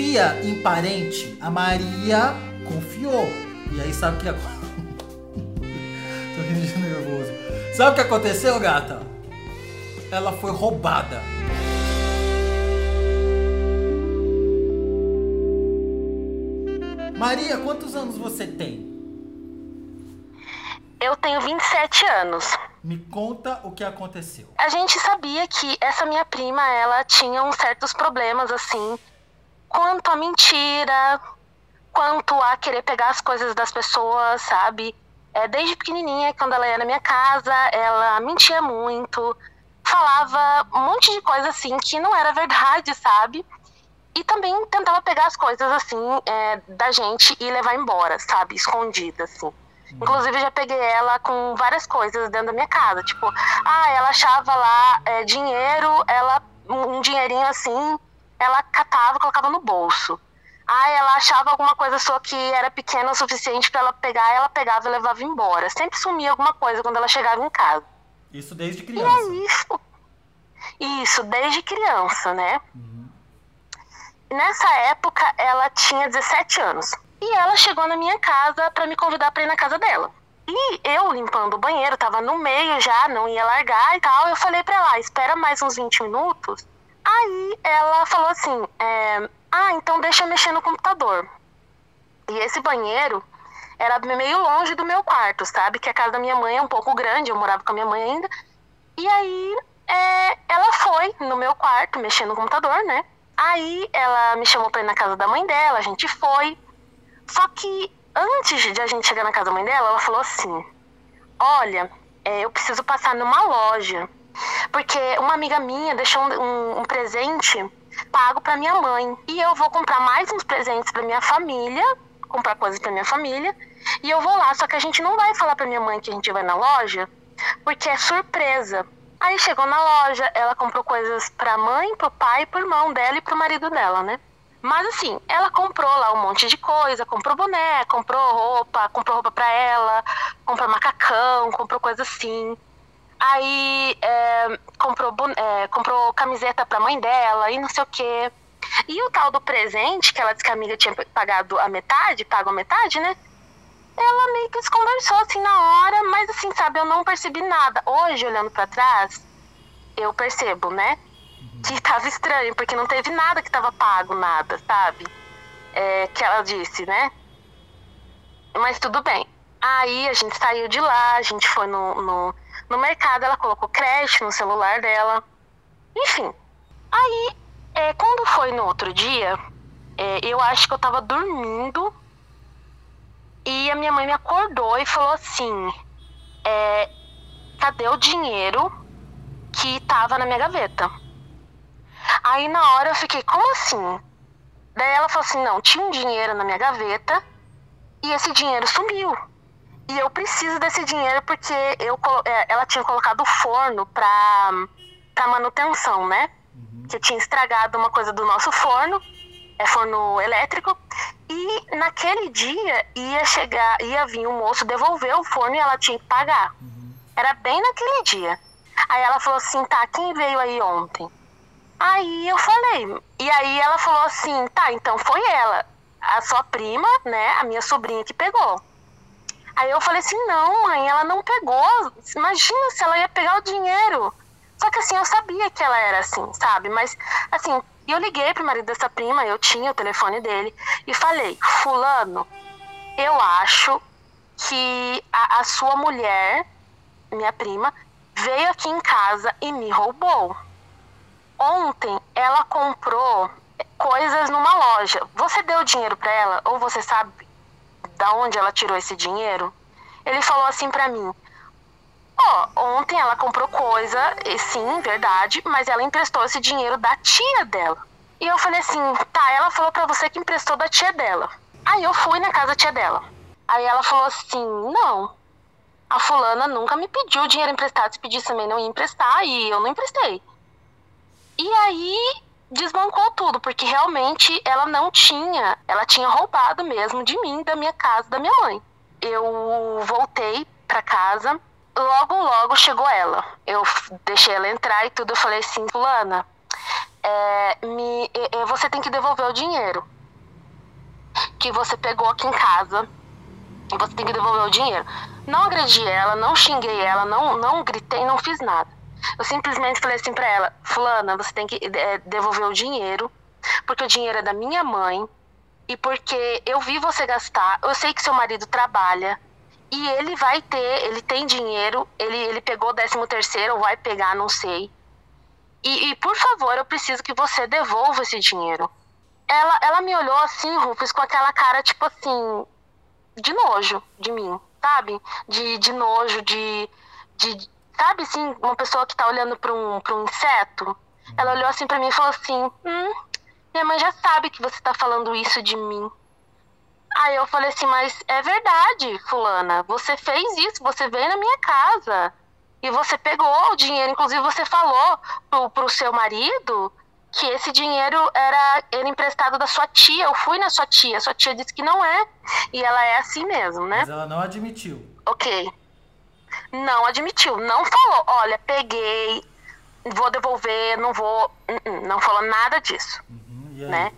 Confia em parente? A Maria confiou. E aí sabe o que aconteceu? Tô rindo de nervoso. Sabe o que aconteceu, gata? Ela foi roubada. Maria, quantos anos você tem? Eu tenho 27 anos. Me conta o que aconteceu. A gente sabia que essa minha prima, ela tinha uns certos problemas assim, quanto a mentira, quanto a querer pegar as coisas das pessoas, sabe? É, desde pequenininha, quando ela ia na minha casa, ela mentia muito, falava um monte de coisa assim que não era verdade, sabe? E também tentava pegar as coisas assim é, da gente e levar embora, sabe? Escondida, assim. Inclusive, já peguei ela com várias coisas dentro da minha casa. Tipo, ah, ela achava lá é, dinheiro, ela um dinheirinho assim, ela catava e colocava no bolso. Ah, ela achava alguma coisa sua que era pequena o suficiente para ela pegar, ela pegava e levava embora. Sempre sumia alguma coisa quando ela chegava em casa. Isso desde criança. E é isso. Isso, desde criança, né? Uhum. Nessa época, ela tinha 17 anos. E ela chegou na minha casa para me convidar para ir na casa dela. E eu limpando o banheiro, tava no meio já, não ia largar e tal. Eu falei para ela, ah, espera mais uns 20 minutos. Aí ela falou assim: é, Ah, então deixa eu mexer no computador. E esse banheiro era meio longe do meu quarto, sabe? Que a casa da minha mãe é um pouco grande, eu morava com a minha mãe ainda. E aí é, ela foi no meu quarto mexer no computador, né? Aí ela me chamou pra ir na casa da mãe dela, a gente foi. Só que antes de a gente chegar na casa da mãe dela, ela falou assim: Olha, é, eu preciso passar numa loja. Porque uma amiga minha deixou um, um, presente pago para minha mãe. E eu vou comprar mais uns presentes para minha família, comprar coisas para minha família. E eu vou lá, só que a gente não vai falar para minha mãe que a gente vai na loja, porque é surpresa. Aí chegou na loja, ela comprou coisas pra mãe, pro pai, pro irmão dela e pro marido dela, né? Mas assim, ela comprou lá um monte de coisa, comprou boné, comprou roupa, comprou roupa pra ela, comprou macacão, comprou coisa assim. Aí é, comprou, é, comprou camiseta pra mãe dela e não sei o quê. E o tal do presente, que ela disse que a amiga tinha pagado a metade, pago a metade, né? Ela meio que desconversou assim na hora, mas assim, sabe, eu não percebi nada. Hoje, olhando para trás, eu percebo, né? que tava estranho, porque não teve nada que tava pago, nada, sabe? É, que ela disse, né? Mas tudo bem. Aí a gente saiu de lá, a gente foi no, no, no mercado, ela colocou crédito no celular dela. Enfim. Aí, é, quando foi no outro dia, é, eu acho que eu tava dormindo e a minha mãe me acordou e falou assim: é, cadê o dinheiro que tava na minha gaveta? Aí na hora eu fiquei, como assim? Daí ela falou assim: não, tinha um dinheiro na minha gaveta e esse dinheiro sumiu. E eu preciso desse dinheiro porque eu, é, ela tinha colocado o forno pra, pra manutenção, né? Uhum. Que tinha estragado uma coisa do nosso forno, é forno elétrico. E naquele dia ia chegar, ia vir um moço devolver o forno e ela tinha que pagar. Uhum. Era bem naquele dia. Aí ela falou assim: tá, quem veio aí ontem? Aí eu falei, e aí ela falou assim, tá, então foi ela, a sua prima, né, a minha sobrinha que pegou. Aí eu falei assim, não, mãe, ela não pegou. Imagina se ela ia pegar o dinheiro. Só que assim, eu sabia que ela era assim, sabe? Mas assim, eu liguei pro marido dessa prima, eu tinha o telefone dele, e falei, fulano, eu acho que a, a sua mulher, minha prima, veio aqui em casa e me roubou. Ontem ela comprou coisas numa loja. Você deu dinheiro para ela ou você sabe da onde ela tirou esse dinheiro? Ele falou assim para mim: Ó, oh, ontem ela comprou coisa, e sim, verdade, mas ela emprestou esse dinheiro da tia dela. E eu falei assim: tá, ela falou para você que emprestou da tia dela. Aí eu fui na casa da tia dela. Aí ela falou assim: não, a fulana nunca me pediu dinheiro emprestado. Se pedisse também não ia emprestar e eu não emprestei. E aí desbancou tudo, porque realmente ela não tinha, ela tinha roubado mesmo de mim, da minha casa, da minha mãe. Eu voltei para casa, logo logo chegou ela. Eu deixei ela entrar e tudo, eu falei assim, fulana, é, me, é, você tem que devolver o dinheiro que você pegou aqui em casa. Você tem que devolver o dinheiro. Não agredi ela, não xinguei ela, não, não gritei, não fiz nada. Eu simplesmente falei assim pra ela: Fulana, você tem que é, devolver o dinheiro, porque o dinheiro é da minha mãe e porque eu vi você gastar. Eu sei que seu marido trabalha e ele vai ter, ele tem dinheiro, ele, ele pegou o 13 terceiro, vai pegar, não sei. E, e, por favor, eu preciso que você devolva esse dinheiro. Ela, ela me olhou assim, Rufus, com aquela cara, tipo assim, de nojo de mim, sabe? De, de nojo, de, de. Sabe assim, uma pessoa que tá olhando pra um, pra um inseto? Ela olhou assim pra mim e falou assim: Hum, minha mãe já sabe que você tá falando isso de mim. Aí eu falei assim, mas é verdade, fulana. Você fez isso, você veio na minha casa. E você pegou o dinheiro, inclusive você falou pro, pro seu marido que esse dinheiro era, era emprestado da sua tia. Eu fui na sua tia, sua tia disse que não é. E ela é assim mesmo, né? Mas ela não admitiu. Ok. Não admitiu. Não falou, olha, peguei, vou devolver, não vou. Uh-uh, não falou nada disso. Uhum, né?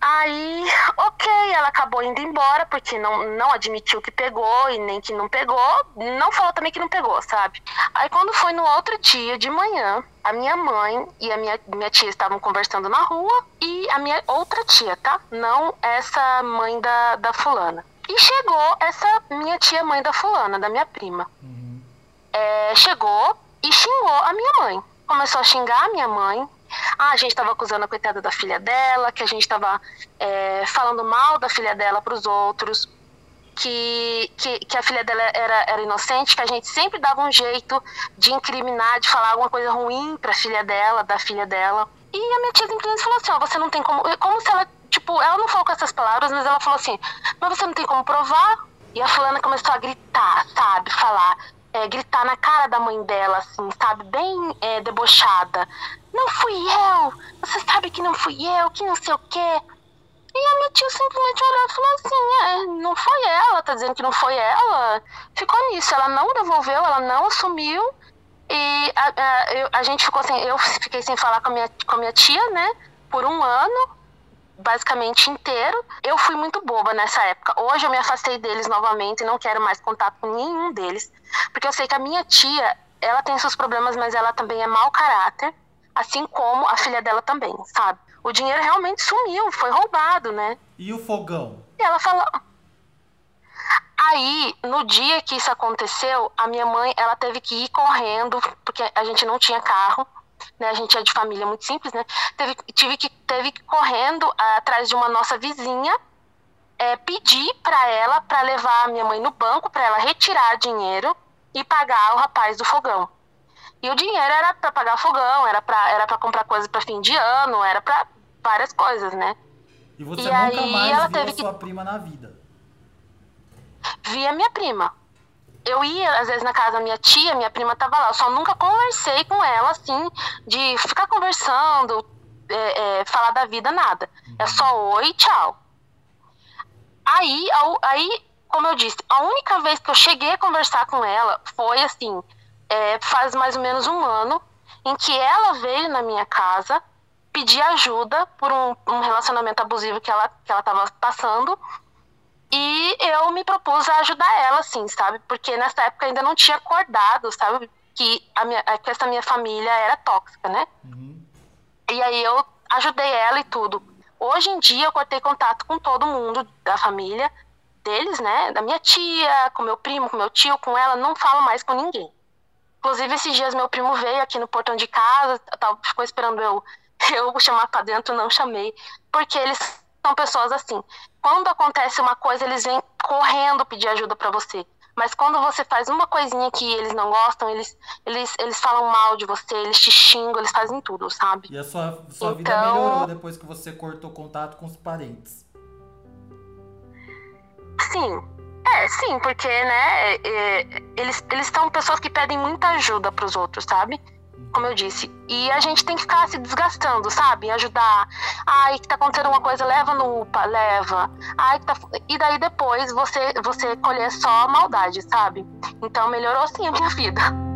Aí, ok, ela acabou indo embora, porque não, não admitiu que pegou e nem que não pegou. Não falou também que não pegou, sabe? Aí quando foi no outro dia, de manhã, a minha mãe e a minha, minha tia estavam conversando na rua e a minha outra tia, tá? Não essa mãe da, da fulana. E chegou essa minha tia mãe da fulana, da minha prima. Uhum. É, chegou e xingou a minha mãe. Começou a xingar a minha mãe, ah, a gente estava acusando a coitada da filha dela, que a gente estava é, falando mal da filha dela para os outros, que, que, que, a filha dela era, era inocente, que a gente sempre dava um jeito de incriminar, de falar alguma coisa ruim para a filha dela, da filha dela. E a minha tia simplesmente falou assim: ó, você não tem como. Como se ela, tipo, ela não falou com essas palavras, mas ela falou assim: mas você não tem como provar. E a fulana começou a gritar, sabe? Falar é, gritar na cara da mãe dela, assim, sabe? Bem é, debochada. Não fui eu! Você sabe que não fui eu, que não sei o quê. E a minha tia simplesmente olhou e falou assim: é, não foi ela, tá dizendo que não foi ela. Ficou nisso, ela não devolveu, ela não assumiu. E a, a, eu, a gente ficou sem. Eu fiquei sem falar com a, minha, com a minha tia, né? Por um ano basicamente inteiro. Eu fui muito boba nessa época. Hoje eu me afastei deles novamente e não quero mais contato com nenhum deles, porque eu sei que a minha tia, ela tem seus problemas, mas ela também é mau caráter, assim como a filha dela também, sabe? O dinheiro realmente sumiu, foi roubado, né? E o fogão? E ela falou. Aí, no dia que isso aconteceu, a minha mãe, ela teve que ir correndo, porque a gente não tinha carro né? A gente é de família muito simples, né? Teve, tive que teve que correndo atrás de uma nossa vizinha, é, pedir para ela para levar a minha mãe no banco para ela retirar dinheiro e pagar o rapaz do fogão. E o dinheiro era para pagar fogão, era para era para comprar coisas para fim de ano, era para várias coisas, né? E você e nunca aí, mais ela viu teve a sua que... prima na vida? Via minha prima eu ia, às vezes, na casa da minha tia, minha prima tava lá. Eu só nunca conversei com ela, assim, de ficar conversando, é, é, falar da vida, nada. É só oi, tchau. Aí, aí, como eu disse, a única vez que eu cheguei a conversar com ela foi, assim, é, faz mais ou menos um ano, em que ela veio na minha casa pedir ajuda por um, um relacionamento abusivo que ela, que ela tava passando e eu me propus a ajudar ela, assim, sabe? Porque nessa época ainda não tinha acordado, sabe? Que, a minha, que essa minha família era tóxica, né? Uhum. E aí eu ajudei ela e tudo. Hoje em dia eu cortei contato com todo mundo da família deles, né? Da minha tia, com meu primo, com meu tio, com ela, não falo mais com ninguém. Inclusive, esses dias meu primo veio aqui no portão de casa, tava, ficou esperando eu, eu chamar pra dentro, não chamei, porque eles são pessoas assim. Quando acontece uma coisa, eles vêm correndo pedir ajuda para você. Mas quando você faz uma coisinha que eles não gostam, eles, eles, eles falam mal de você, eles te xingam, eles fazem tudo, sabe? E a sua, sua então... vida melhorou depois que você cortou contato com os parentes? Sim. É, sim, porque, né, é, eles, eles são pessoas que pedem muita ajuda para os outros, sabe? Como eu disse. E a gente tem que ficar se desgastando, sabe? Ajudar. Ai, que tá acontecendo uma coisa, leva no UPA, leva. Ai, que tá... E daí depois você, você colher só a maldade, sabe? Então melhorou sim a minha vida.